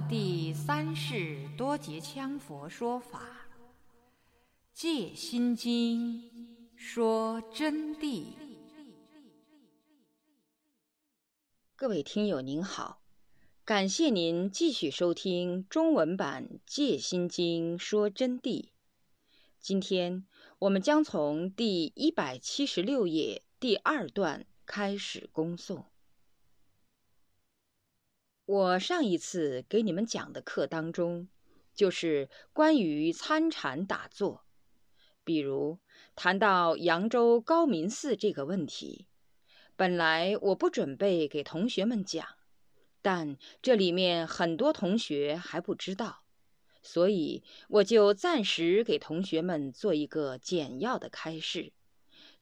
第三世多杰羌佛说法，《戒心经》说真谛。各位听友您好，感谢您继续收听中文版《戒心经》说真谛。今天我们将从第一百七十六页第二段开始恭诵。我上一次给你们讲的课当中，就是关于参禅打坐，比如谈到扬州高明寺这个问题。本来我不准备给同学们讲，但这里面很多同学还不知道，所以我就暂时给同学们做一个简要的开示。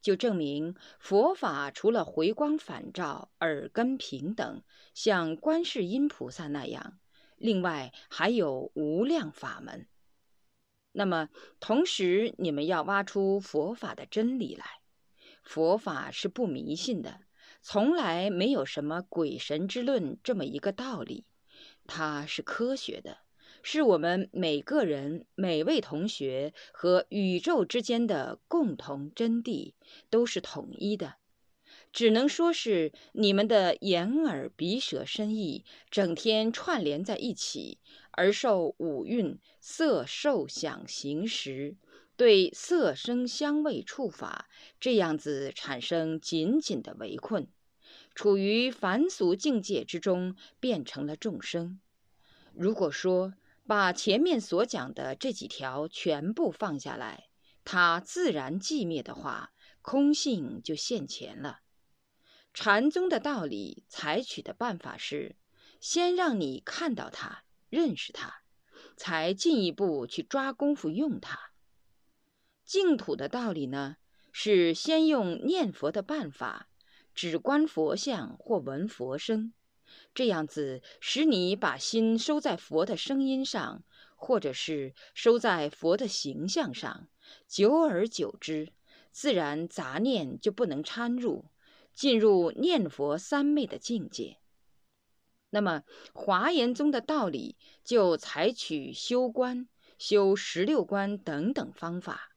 就证明佛法除了回光返照、耳根平等，像观世音菩萨那样，另外还有无量法门。那么，同时你们要挖出佛法的真理来。佛法是不迷信的，从来没有什么鬼神之论这么一个道理，它是科学的。是我们每个人、每位同学和宇宙之间的共同真谛，都是统一的。只能说是你们的眼耳鼻舌身意整天串联在一起，而受五蕴色受想行识对色声香味触法这样子产生紧紧的围困，处于凡俗境界之中，变成了众生。如果说，把前面所讲的这几条全部放下来，它自然寂灭的话，空性就现前了。禅宗的道理，采取的办法是，先让你看到它、认识它，才进一步去抓功夫用它。净土的道理呢，是先用念佛的办法，只观佛像或闻佛声。这样子使你把心收在佛的声音上，或者是收在佛的形象上，久而久之，自然杂念就不能掺入，进入念佛三昧的境界。那么华严宗的道理就采取修观、修十六观等等方法，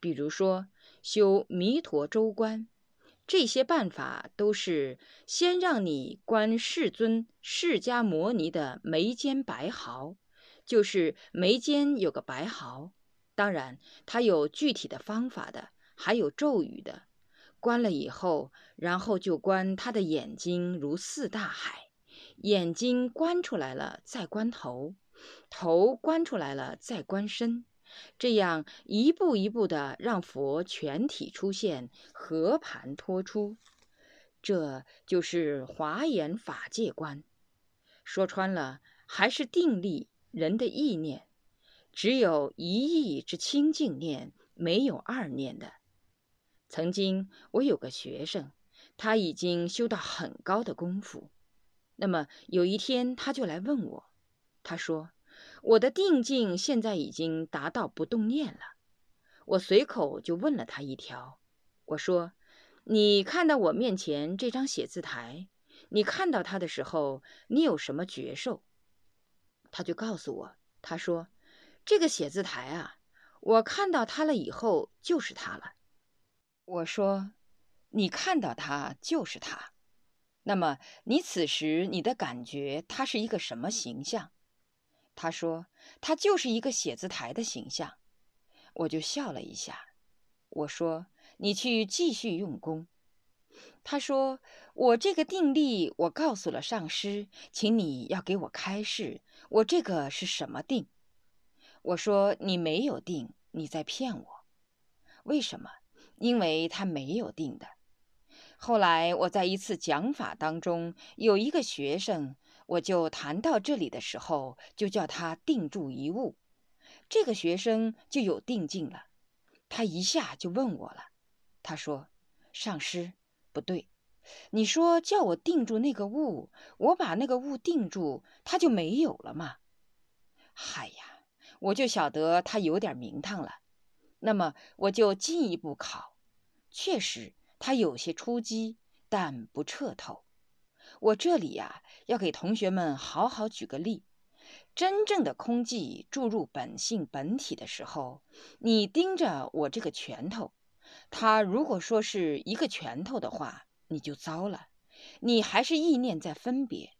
比如说修弥陀周观。这些办法都是先让你观世尊释迦牟尼的眉间白毫，就是眉间有个白毫。当然，它有具体的方法的，还有咒语的。观了以后，然后就观他的眼睛如四大海，眼睛观出来了，再观头，头观出来了，再观身。这样一步一步的让佛全体出现，和盘托出，这就是华严法界观。说穿了，还是定力人的意念，只有一意之清净念，没有二念的。曾经我有个学生，他已经修到很高的功夫，那么有一天他就来问我，他说。我的定境现在已经达到不动念了，我随口就问了他一条，我说：“你看到我面前这张写字台，你看到它的时候，你有什么觉受？”他就告诉我，他说：“这个写字台啊，我看到它了以后就是它了。”我说：“你看到它就是它，那么你此时你的感觉它是一个什么形象？”他说：“他就是一个写字台的形象。”我就笑了一下。我说：“你去继续用功。”他说：“我这个定力，我告诉了上师，请你要给我开示，我这个是什么定？”我说：“你没有定，你在骗我。为什么？因为他没有定的。后来我在一次讲法当中，有一个学生。”我就谈到这里的时候，就叫他定住一物，这个学生就有定境了。他一下就问我了，他说：“上师，不对，你说叫我定住那个物，我把那个物定住，它就没有了吗？”嗨呀，我就晓得他有点名堂了。那么我就进一步考，确实他有些出击，但不彻透。我这里呀，要给同学们好好举个例。真正的空寂注入本性本体的时候，你盯着我这个拳头，它如果说是一个拳头的话，你就糟了。你还是意念在分别，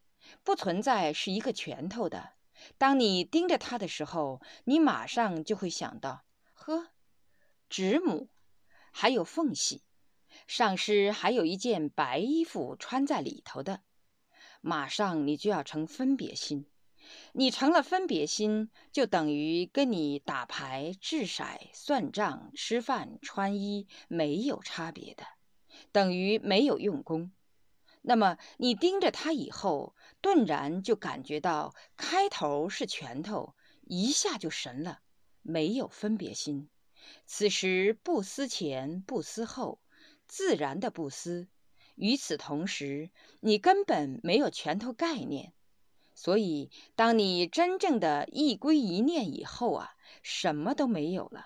不存在是一个拳头的。当你盯着它的时候，你马上就会想到：呵，指母，还有缝隙，上师还有一件白衣服穿在里头的，马上你就要成分别心。你成了分别心，就等于跟你打牌、掷骰、算账、吃饭、穿衣没有差别的，等于没有用功。那么你盯着他以后，顿然就感觉到开头是拳头，一下就神了，没有分别心。此时不思前，不思后，自然的不思。与此同时，你根本没有拳头概念。所以，当你真正的一归一念以后啊，什么都没有了。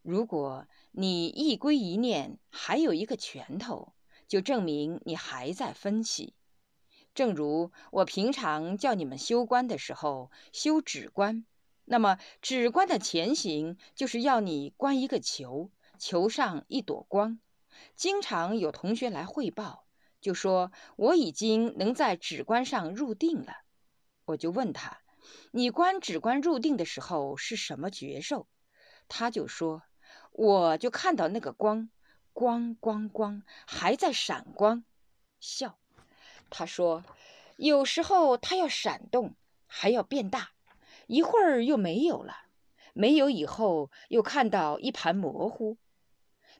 如果你一归一念还有一个拳头，就证明你还在分析。正如我平常叫你们修观的时候，修止观，那么止观的前行就是要你观一个球，球上一朵光。经常有同学来汇报，就说我已经能在指关上入定了。我就问他：“你观指关入定的时候是什么觉受？”他就说：“我就看到那个光，光光光还在闪光。”笑。他说：“有时候它要闪动，还要变大，一会儿又没有了，没有以后又看到一盘模糊。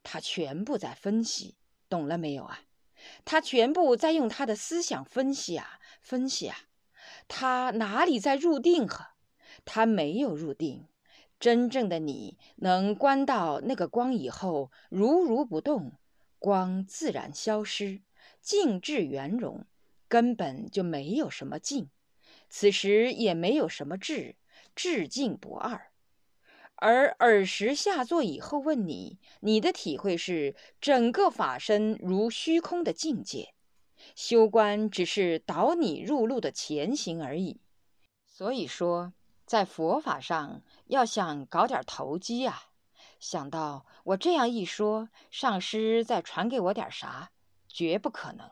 他全部在分析，懂了没有啊？他全部在用他的思想分析啊，分析啊。”他哪里在入定？呵，他没有入定。真正的你能观到那个光以后，如如不动，光自然消失，静至圆融，根本就没有什么静。此时也没有什么智，智静不二。而耳时下座以后问你，你的体会是整个法身如虚空的境界。修观只是导你入路的前行而已，所以说，在佛法上要想搞点投机啊，想到我这样一说，上师再传给我点啥，绝不可能。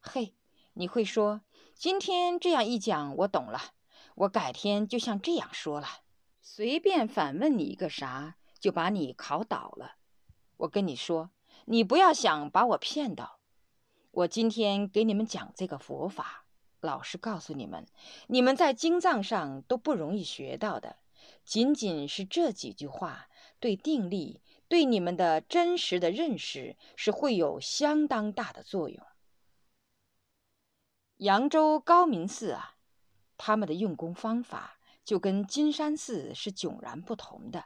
嘿，你会说，今天这样一讲，我懂了，我改天就像这样说了，随便反问你一个啥，就把你考倒了。我跟你说，你不要想把我骗到。我今天给你们讲这个佛法，老实告诉你们，你们在经藏上都不容易学到的，仅仅是这几句话，对定力、对你们的真实的认识是会有相当大的作用。扬州高明寺啊，他们的用功方法就跟金山寺是迥然不同的。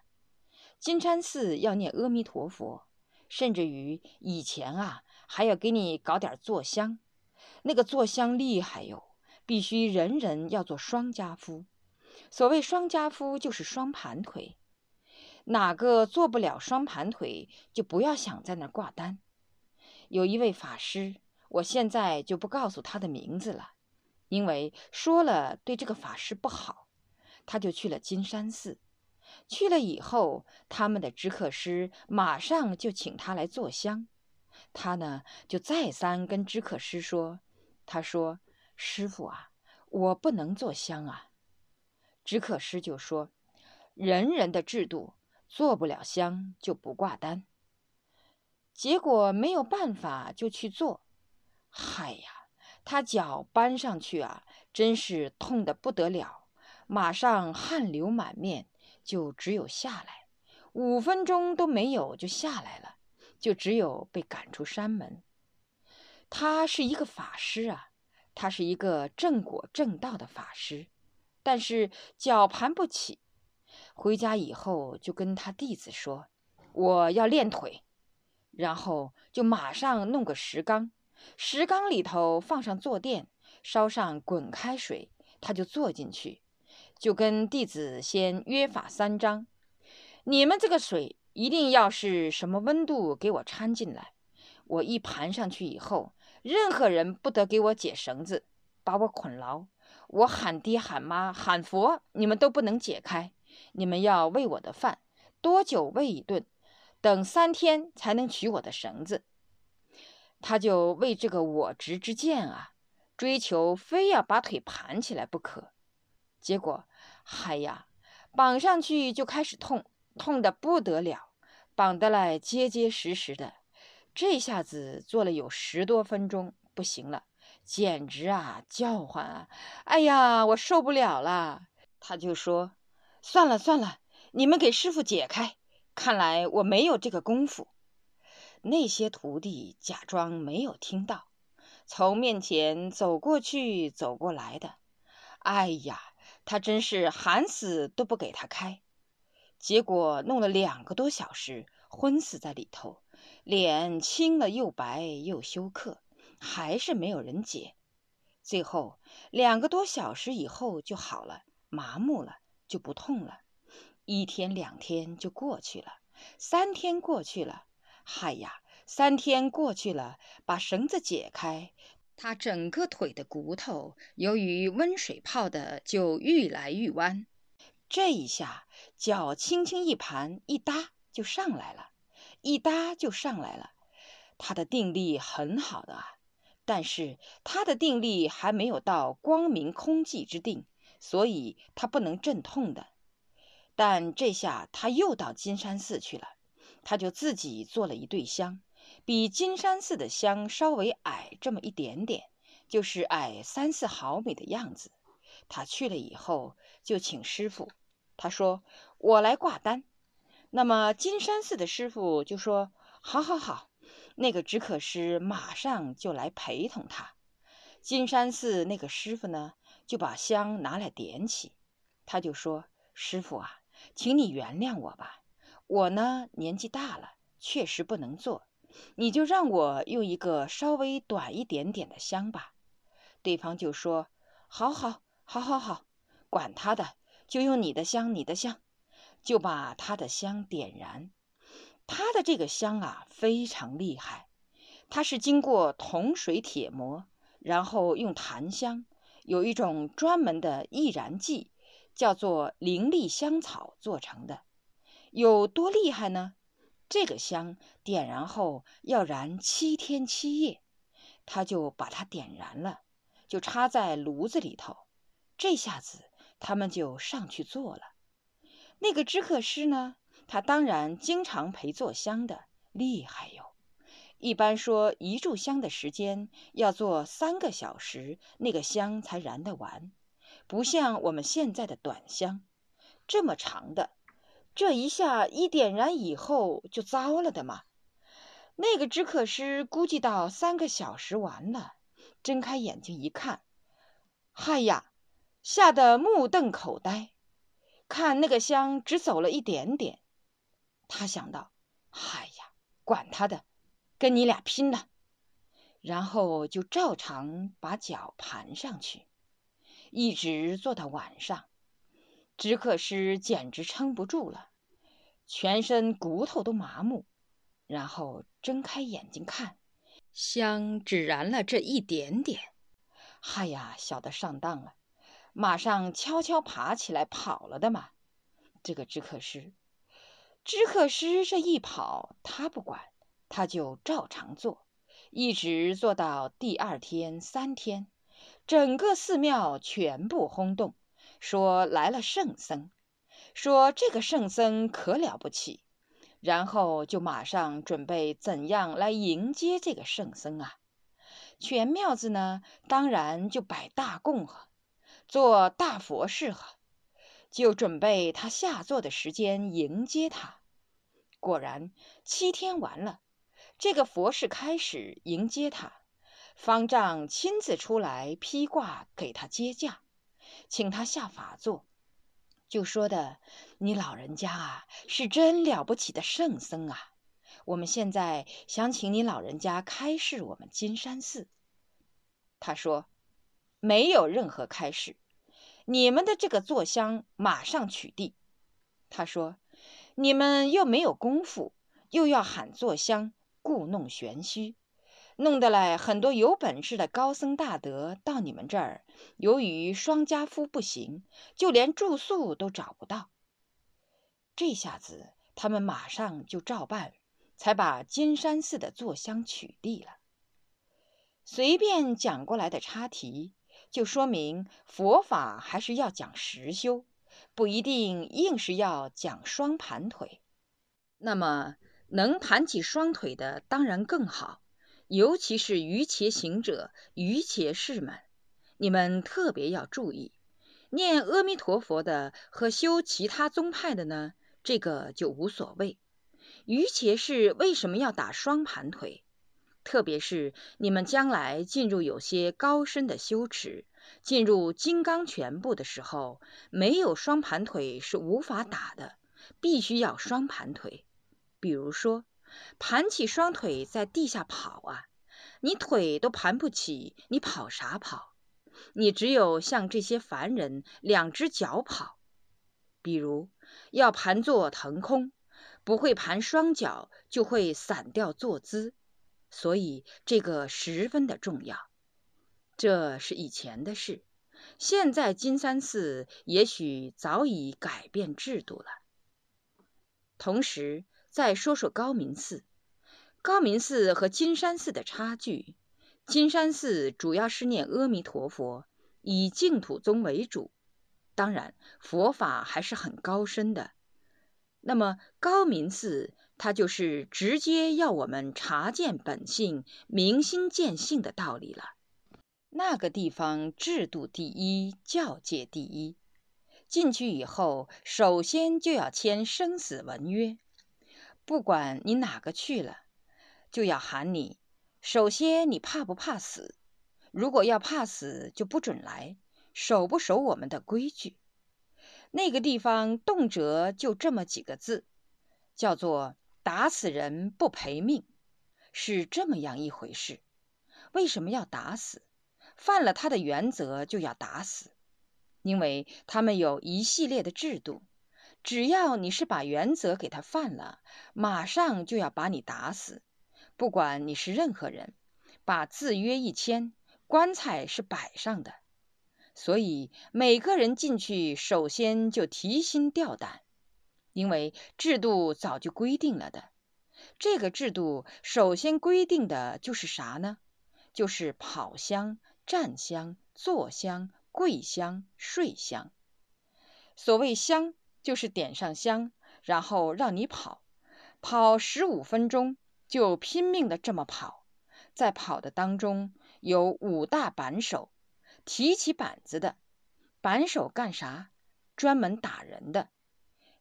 金山寺要念阿弥陀佛，甚至于以前啊。还要给你搞点坐香，那个坐香厉害哟，必须人人要做双家夫。所谓双家夫，就是双盘腿。哪个做不了双盘腿，就不要想在那儿挂单。有一位法师，我现在就不告诉他的名字了，因为说了对这个法师不好。他就去了金山寺，去了以后，他们的知客师马上就请他来做香。他呢，就再三跟知客师说：“他说，师傅啊，我不能做香啊。”知客师就说：“人人的制度，做不了香就不挂单。”结果没有办法，就去做。嗨呀，他脚搬上去啊，真是痛得不得了，马上汗流满面，就只有下来，五分钟都没有就下来了。就只有被赶出山门。他是一个法师啊，他是一个正果正道的法师，但是脚盘不起。回家以后就跟他弟子说：“我要练腿。”然后就马上弄个石缸，石缸里头放上坐垫，烧上滚开水，他就坐进去，就跟弟子先约法三章：“你们这个水。”一定要是什么温度给我掺进来，我一盘上去以后，任何人不得给我解绳子，把我捆牢。我喊爹喊妈喊佛，你们都不能解开。你们要喂我的饭，多久喂一顿？等三天才能取我的绳子。他就为这个我执之见啊，追求非要把腿盘起来不可。结果，嗨呀，绑上去就开始痛，痛得不得了，绑得来结结实实的。这下子坐了有十多分钟，不行了，简直啊叫唤啊！哎呀，我受不了了。他就说：“算了算了，你们给师傅解开。看来我没有这个功夫。”那些徒弟假装没有听到，从面前走过去走过来的。哎呀，他真是喊死都不给他开，结果弄了两个多小时，昏死在里头，脸青了又白又休克，还是没有人解。最后两个多小时以后就好了，麻木了就不痛了。一天两天就过去了，三天过去了。嗨呀，三天过去了，把绳子解开，他整个腿的骨头由于温水泡的就愈来愈弯。这一下脚轻轻一盘一搭就上来了，一搭就上来了。他的定力很好的啊，但是他的定力还没有到光明空寂之定，所以他不能镇痛的。但这下他又到金山寺去了。他就自己做了一对香，比金山寺的香稍微矮这么一点点，就是矮三四毫米的样子。他去了以后，就请师傅，他说：“我来挂单。”那么金山寺的师傅就说：“好好好。”那个只可师马上就来陪同他。金山寺那个师傅呢，就把香拿来点起，他就说：“师傅啊，请你原谅我吧。”我呢，年纪大了，确实不能做，你就让我用一个稍微短一点点的香吧。对方就说：“好好好好好，管他的，就用你的香，你的香，就把他的香点燃。他的这个香啊，非常厉害，它是经过铜水铁磨，然后用檀香，有一种专门的易燃剂，叫做灵力香草做成的。”有多厉害呢？这个香点燃后要燃七天七夜，他就把它点燃了，就插在炉子里头。这下子他们就上去做了。那个知客师呢，他当然经常陪做香的，厉害哟。一般说一炷香的时间要做三个小时，那个香才燃得完，不像我们现在的短香，这么长的。这一下一点燃以后就糟了的嘛。那个知客师估计到三个小时完了，睁开眼睛一看，嗨呀，吓得目瞪口呆。看那个香只走了一点点，他想到，嗨呀，管他的，跟你俩拼了。然后就照常把脚盘上去，一直坐到晚上。知客师简直撑不住了，全身骨头都麻木，然后睁开眼睛看，香只燃了这一点点，嗨呀，小的上当了，马上悄悄爬起来跑了的嘛。这个知客师，知客师这一跑，他不管，他就照常做，一直做到第二天、三天，整个寺庙全部轰动。说来了圣僧，说这个圣僧可了不起，然后就马上准备怎样来迎接这个圣僧啊？全庙子呢，当然就摆大供呵，做大佛事呵，就准备他下座的时间迎接他。果然七天完了，这个佛事开始迎接他，方丈亲自出来披挂给他接驾。请他下法座，就说的：“你老人家啊，是真了不起的圣僧啊！我们现在想请你老人家开示我们金山寺。”他说：“没有任何开示，你们的这个坐香马上取缔。”他说：“你们又没有功夫，又要喊坐香，故弄玄虚，弄得来很多有本事的高僧大德到你们这儿，由于双家夫不行，就连住宿都找不到。这下子他们马上就照办，才把金山寺的坐香取缔了。随便讲过来的插题，就说明佛法还是要讲实修，不一定硬是要讲双盘腿。那么能盘起双腿的，当然更好。尤其是瑜伽行者、瑜伽士们，你们特别要注意，念阿弥陀佛的和修其他宗派的呢，这个就无所谓。瑜伽士为什么要打双盘腿？特别是你们将来进入有些高深的修持，进入金刚拳部的时候，没有双盘腿是无法打的，必须要双盘腿。比如说。盘起双腿在地下跑啊，你腿都盘不起，你跑啥跑？你只有像这些凡人两只脚跑。比如要盘坐腾空，不会盘双脚就会散掉坐姿，所以这个十分的重要。这是以前的事，现在金山寺也许早已改变制度了。同时。再说说高明寺，高明寺和金山寺的差距。金山寺主要是念阿弥陀佛，以净土宗为主，当然佛法还是很高深的。那么高明寺，它就是直接要我们察见本性、明心见性的道理了。那个地方制度第一，教界第一。进去以后，首先就要签生死文约。不管你哪个去了，就要喊你。首先，你怕不怕死？如果要怕死，就不准来。守不守我们的规矩？那个地方动辄就这么几个字，叫做“打死人不赔命”，是这么样一回事。为什么要打死？犯了他的原则就要打死，因为他们有一系列的制度。只要你是把原则给他犯了，马上就要把你打死。不管你是任何人，把字约一签，棺材是摆上的。所以每个人进去，首先就提心吊胆，因为制度早就规定了的。这个制度首先规定的就是啥呢？就是跑香、站香、坐香、跪香、睡香。所谓香。就是点上香，然后让你跑，跑十五分钟，就拼命的这么跑。在跑的当中，有五大板手，提起板子的。板手干啥？专门打人的。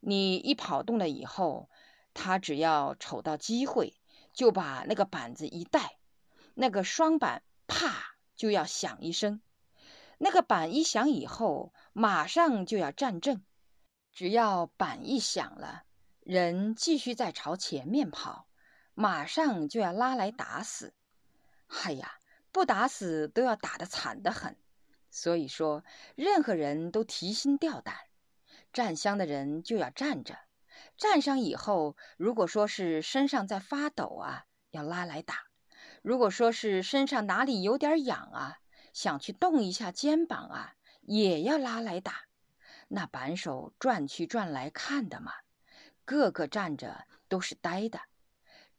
你一跑动了以后，他只要瞅到机会，就把那个板子一带，那个双板啪就要响一声。那个板一响以后，马上就要站正。只要板一响了，人继续在朝前面跑，马上就要拉来打死。哎呀，不打死都要打得惨得很。所以说，任何人都提心吊胆。站香的人就要站着，站上以后，如果说是身上在发抖啊，要拉来打；如果说是身上哪里有点痒啊，想去动一下肩膀啊，也要拉来打。那板手转去转来看的嘛，个个站着都是呆的，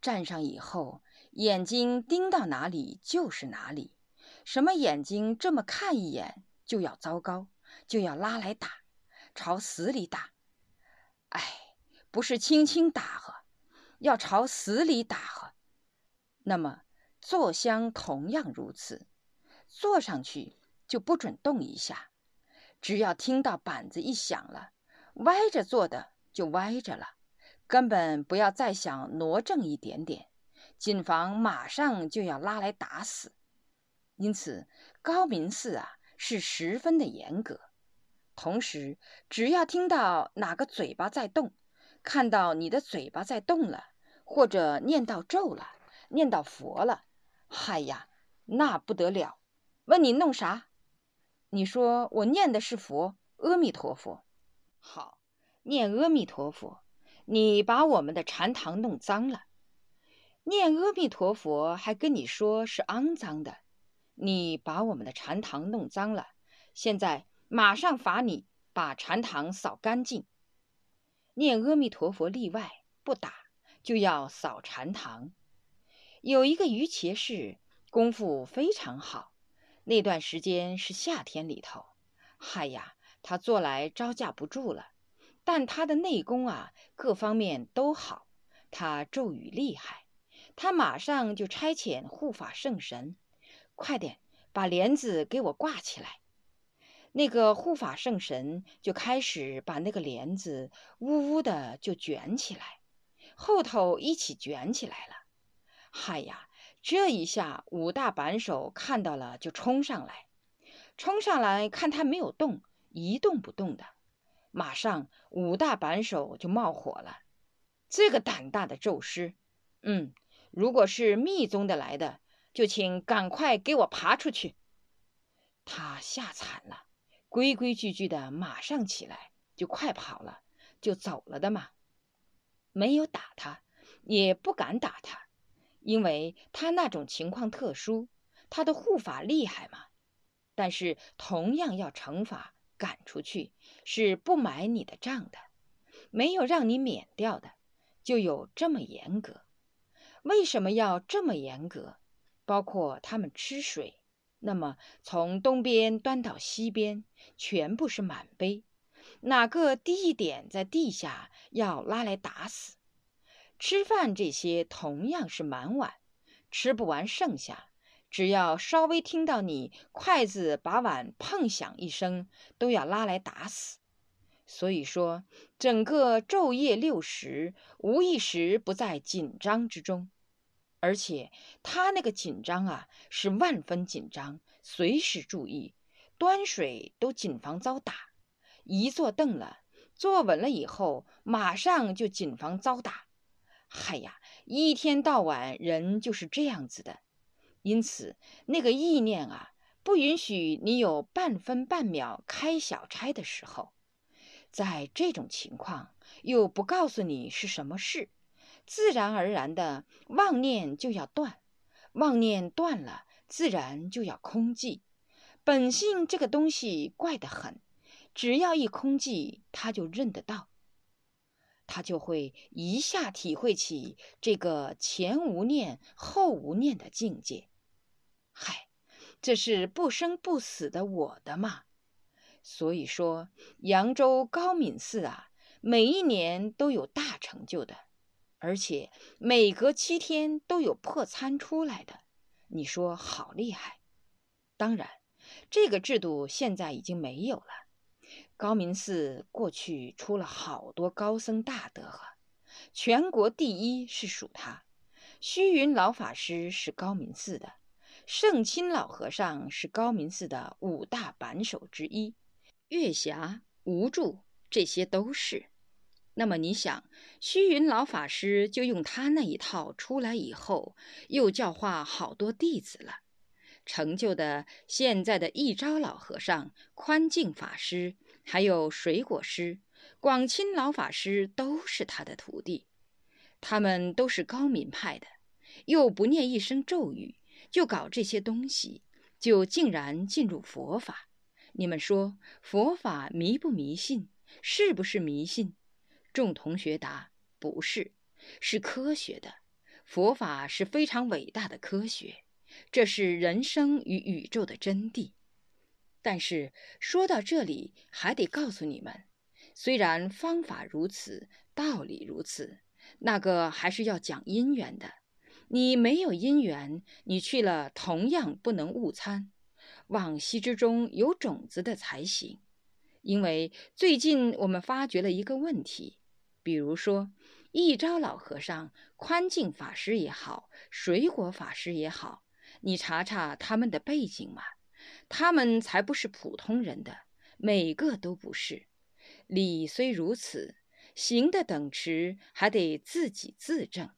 站上以后眼睛盯到哪里就是哪里，什么眼睛这么看一眼就要糟糕，就要拉来打，朝死里打。哎，不是轻轻打呵，要朝死里打呵。那么坐香同样如此，坐上去就不准动一下。只要听到板子一响了，歪着坐的就歪着了，根本不要再想挪正一点点，谨防马上就要拉来打死。因此，高明寺啊是十分的严格。同时，只要听到哪个嘴巴在动，看到你的嘴巴在动了，或者念到咒了，念到佛了，嗨呀，那不得了！问你弄啥？你说我念的是佛，阿弥陀佛，好，念阿弥陀佛。你把我们的禅堂弄脏了，念阿弥陀佛还跟你说是肮脏的，你把我们的禅堂弄脏了，现在马上罚你把禅堂扫干净。念阿弥陀佛例外，不打就要扫禅堂。有一个于伽士功夫非常好，那段时间是夏天里头，嗨呀，他做来招架不住了。但他的内功啊，各方面都好，他咒语厉害，他马上就差遣护法圣神，快点把帘子给我挂起来。那个护法圣神就开始把那个帘子呜呜的就卷起来，后头一起卷起来了。嗨呀！这一下，五大板手看到了，就冲上来，冲上来看他没有动，一动不动的。马上，五大板手就冒火了。这个胆大的咒师，嗯，如果是密宗的来的，就请赶快给我爬出去。他吓惨了，规规矩矩的马上起来，就快跑了，就走了的嘛。没有打他，也不敢打他。因为他那种情况特殊，他的护法厉害嘛。但是同样要惩罚赶出去，是不买你的账的，没有让你免掉的，就有这么严格。为什么要这么严格？包括他们吃水，那么从东边端到西边，全部是满杯，哪个低一点在地下要拉来打死。吃饭这些同样是满碗，吃不完剩下，只要稍微听到你筷子把碗碰响一声，都要拉来打死。所以说，整个昼夜六时，无一时不在紧张之中。而且他那个紧张啊，是万分紧张，随时注意，端水都谨防遭打。一坐凳了，坐稳了以后，马上就谨防遭打。嗨呀，一天到晚人就是这样子的，因此那个意念啊，不允许你有半分半秒开小差的时候。在这种情况，又不告诉你是什么事，自然而然的妄念就要断，妄念断了，自然就要空寂。本性这个东西怪得很，只要一空寂，他就认得到。他就会一下体会起这个前无念后无念的境界。嗨，这是不生不死的我的嘛。所以说，扬州高敏寺啊，每一年都有大成就的，而且每隔七天都有破参出来的。你说好厉害？当然，这个制度现在已经没有了。高明寺过去出了好多高僧大德哈，全国第一是属他。虚云老法师是高明寺的，圣钦老和尚是高明寺的五大板手之一，月霞、无助这些都是。那么你想，虚云老法师就用他那一套出来以后，又教化好多弟子了，成就的现在的一招老和尚、宽静法师。还有水果师、广钦老法师都是他的徒弟，他们都是高明派的，又不念一声咒语，就搞这些东西，就竟然进入佛法。你们说佛法迷不迷信？是不是迷信？众同学答：不是，是科学的。佛法是非常伟大的科学，这是人生与宇宙的真谛。但是说到这里，还得告诉你们，虽然方法如此，道理如此，那个还是要讲因缘的。你没有因缘，你去了同样不能误参。往昔之中有种子的才行。因为最近我们发觉了一个问题，比如说一朝老和尚、宽净法师也好，水果法师也好，你查查他们的背景嘛。他们才不是普通人的，每个都不是。理虽如此，行的等持还得自己自证。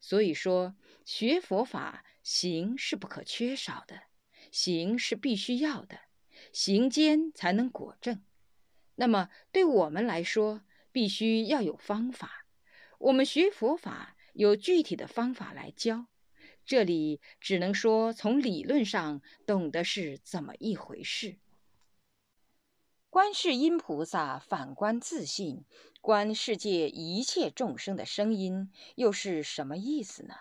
所以说，学佛法行是不可缺少的，行是必须要的，行间才能果证。那么对我们来说，必须要有方法。我们学佛法有具体的方法来教。这里只能说从理论上懂得是怎么一回事。观世音菩萨反观自信，观世界一切众生的声音，又是什么意思呢？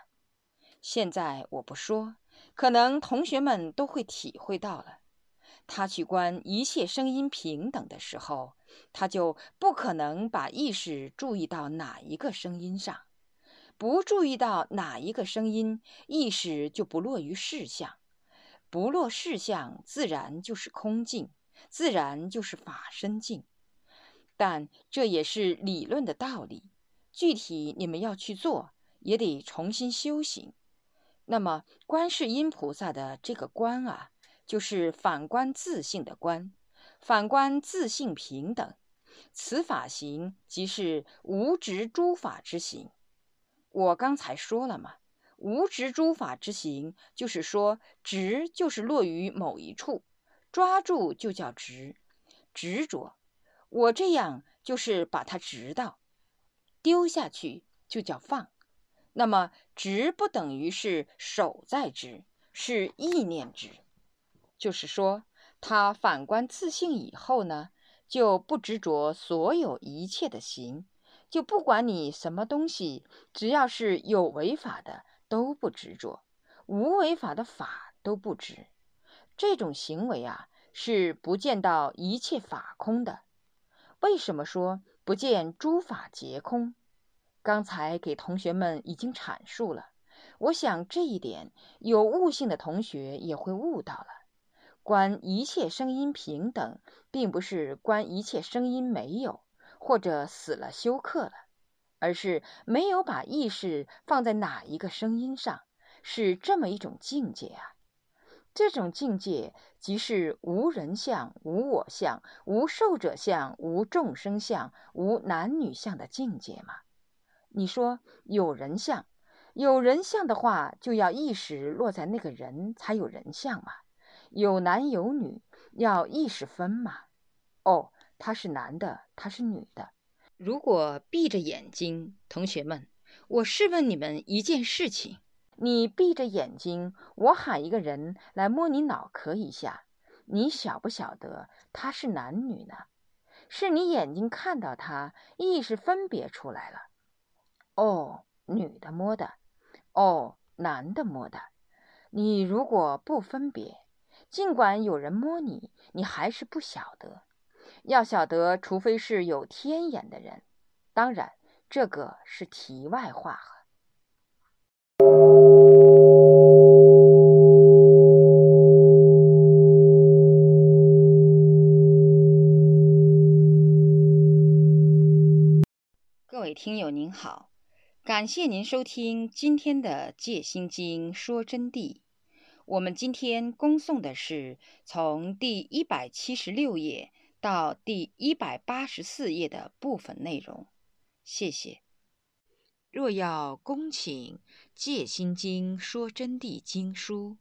现在我不说，可能同学们都会体会到了。他去观一切声音平等的时候，他就不可能把意识注意到哪一个声音上，不注意到哪一个声音，意识就不落于事相，不落事相，自然就是空境。自然就是法身境，但这也是理论的道理。具体你们要去做，也得重新修行。那么，观世音菩萨的这个观啊，就是反观自性的观，反观自性平等。此法行即是无执诸法之行。我刚才说了嘛，无执诸法之行，就是说执就是落于某一处。抓住就叫执，执着。我这样就是把它执到，丢下去就叫放。那么执不等于是手在执，是意念执。就是说，他反观自性以后呢，就不执着所有一切的行，就不管你什么东西，只要是有违法的都不执着，无违法的法都不执。这种行为啊，是不见到一切法空的。为什么说不见诸法皆空？刚才给同学们已经阐述了。我想这一点有悟性的同学也会悟到了。观一切声音平等，并不是观一切声音没有或者死了休克了，而是没有把意识放在哪一个声音上，是这么一种境界啊。这种境界，即是无人相、无我相、无受者相、无众生相、无男女相的境界嘛？你说有人相，有人相的话，就要意识落在那个人才有人相嘛？有男有女，要意识分嘛？哦，他是男的，他是女的。如果闭着眼睛，同学们，我试问你们一件事情。你闭着眼睛，我喊一个人来摸你脑壳一下，你晓不晓得他是男女呢？是你眼睛看到他，意识分别出来了。哦，女的摸的，哦，男的摸的。你如果不分别，尽管有人摸你，你还是不晓得。要晓得，除非是有天眼的人。当然，这个是题外话。各位听友您好，感谢您收听今天的《戒心经说真谛》。我们今天恭诵的是从第一百七十六页到第一百八十四页的部分内容。谢谢。若要恭请《戒心经说真谛》经书，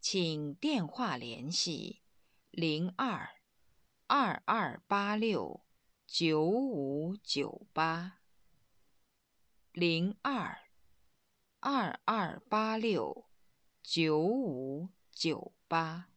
请电话联系零二二二八六九五九八零二二二八六九五九八。